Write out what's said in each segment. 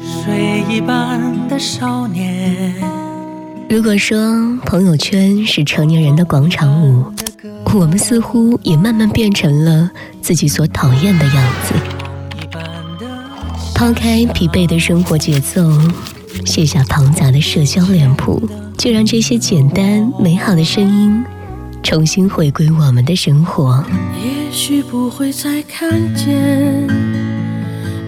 水一般的少年。如果说朋友圈是成年人的广场舞，我们似乎也慢慢变成了自己所讨厌的样子。抛开疲惫的生活节奏，卸下庞杂的社交脸谱，就让这些简单美好的声音重新回归我们的生活。也许不会再看见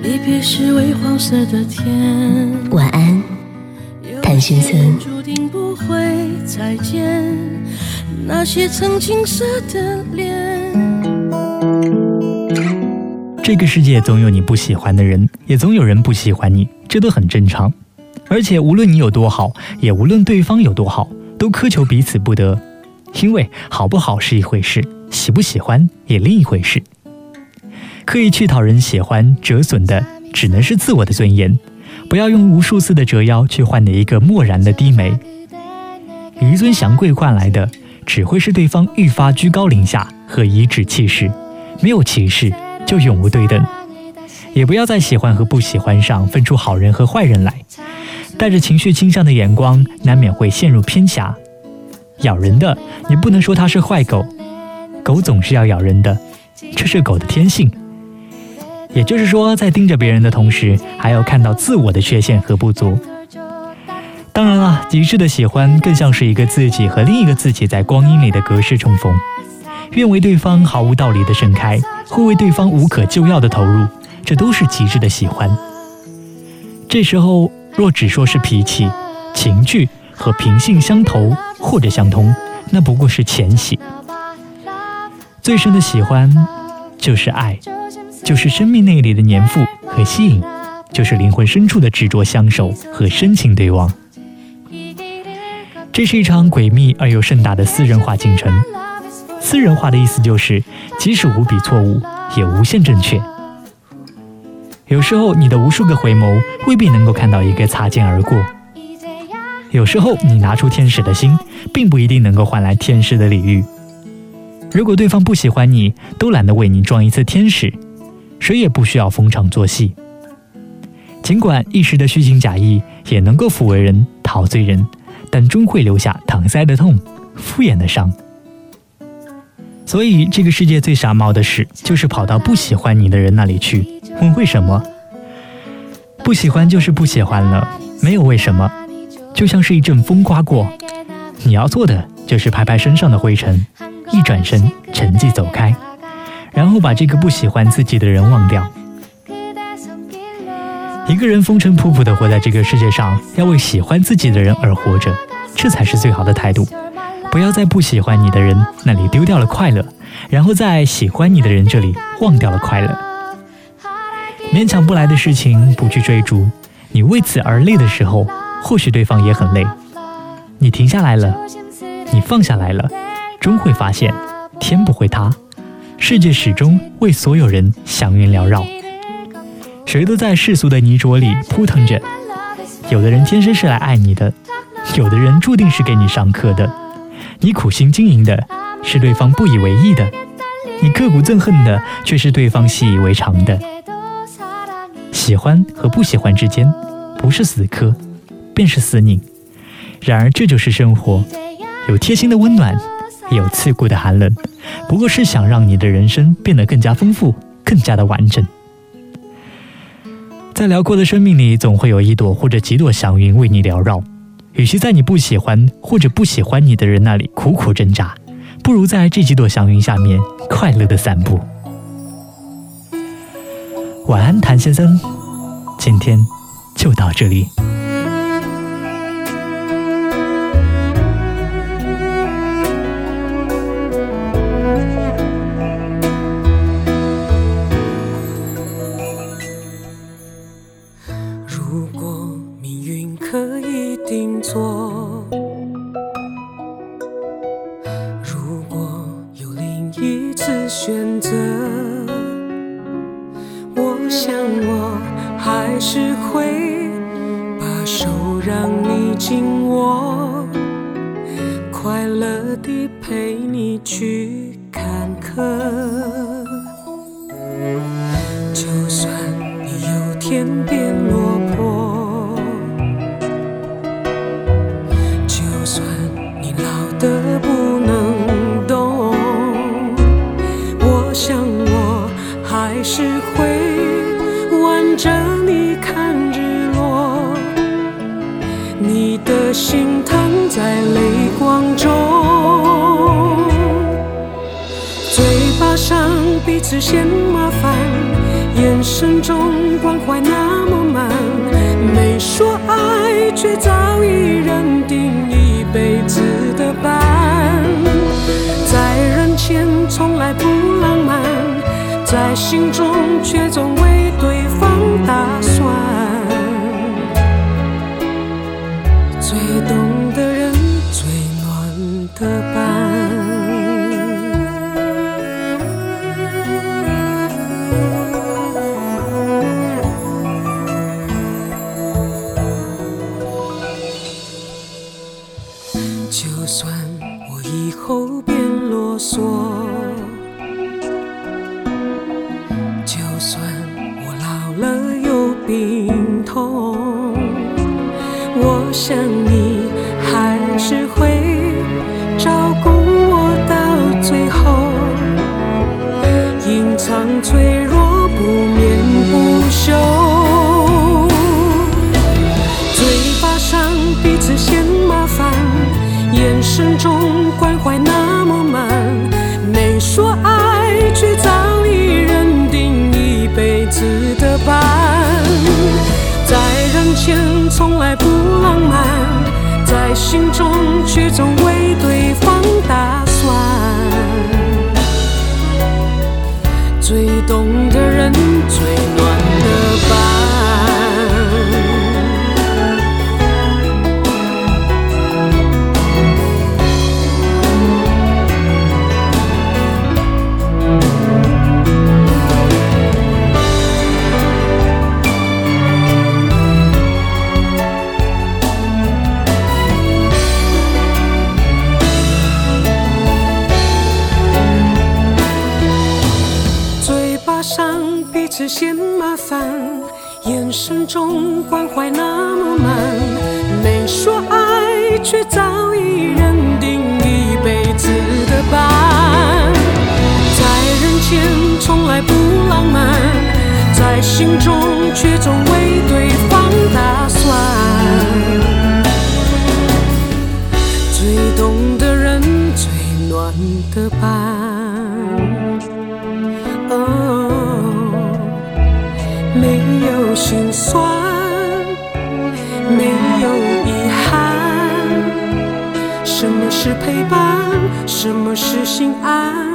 离别时微黄色的天。晚安，谭先生。注定不会再见那些曾青涩的脸。这个世界总有你不喜欢的人，也总有人不喜欢你，这都很正常。而且无论你有多好，也无论对方有多好，都苛求彼此不得。因为好不好是一回事，喜不喜欢也另一回事。刻意去讨人喜欢，折损的只能是自我的尊严。不要用无数次的折腰去换得一个漠然的低眉。一尊降贵换来的，只会是对方愈发居高临下和颐指气使，没有歧视。就永无对等，也不要在喜欢和不喜欢上分出好人和坏人来。带着情绪倾向的眼光，难免会陷入偏狭。咬人的，你不能说它是坏狗，狗总是要咬人的，这是狗的天性。也就是说，在盯着别人的同时，还要看到自我的缺陷和不足。当然了，极致的喜欢更像是一个自己和另一个自己在光阴里的隔世重逢。愿为对方毫无道理的盛开，会为对方无可救药的投入，这都是极致的喜欢。这时候若只说是脾气、情趣和平性相投或者相通，那不过是浅喜。最深的喜欢就是爱，就是生命内里的粘附和吸引，就是灵魂深处的执着相守和深情对望。这是一场诡秘而又盛大的私人化进程。私人化的意思就是，即使无比错误，也无限正确。有时候，你的无数个回眸未必能够看到一个擦肩而过；有时候，你拿出天使的心，并不一定能够换来天使的礼遇。如果对方不喜欢你，都懒得为你装一次天使，谁也不需要逢场作戏。尽管一时的虚情假意也能够抚慰人、陶醉人，但终会留下搪塞的痛、敷衍的伤。所以，这个世界最傻帽的事，就是跑到不喜欢你的人那里去问为什么。不喜欢就是不喜欢了，没有为什么。就像是一阵风刮过，你要做的就是拍拍身上的灰尘，一转身，沉寂走开，然后把这个不喜欢自己的人忘掉。一个人风尘仆仆地活在这个世界上，要为喜欢自己的人而活着，这才是最好的态度。不要在不喜欢你的人那里丢掉了快乐，然后在喜欢你的人这里忘掉了快乐。勉强不来的事情不去追逐，你为此而累的时候，或许对方也很累。你停下来了，你放下来了，终会发现天不会塌，世界始终为所有人祥云缭绕。谁都在世俗的泥浊里扑腾着，有的人天生是来爱你的，有的人注定是给你上课的。你苦心经营的是对方不以为意的，你刻骨憎恨的却是对方习以为常的。喜欢和不喜欢之间，不是死磕，便是死拧。然而这就是生活，有贴心的温暖，有刺骨的寒冷。不过是想让你的人生变得更加丰富，更加的完整。在辽阔的生命里，总会有一朵或者几朵祥云为你缭绕。与其在你不喜欢或者不喜欢你的人那里苦苦挣扎，不如在这几朵祥云下面快乐的散步。晚安，谭先生，今天就到这里。定错。如果有另一次选择，我想我还是会把手让你紧握，快乐地陪你去坎坷。就算你有天变彼此嫌麻烦，眼神中关怀那么满，没说爱，却早已认定一辈子的伴。在人前从来不浪漫，在心中却总为对方打算。就算我老了有病痛。我想你还是会照顾我到最后，隐藏脆弱不眠不休，嘴巴上彼此嫌麻烦，眼神中关怀那从来不浪漫，在心中却总为对方打算。最懂的人，最中关怀那么满，没说爱，却早已认定一辈子的伴。在人前从来不浪漫，在心中却总为对方打么是陪伴？什么是心安？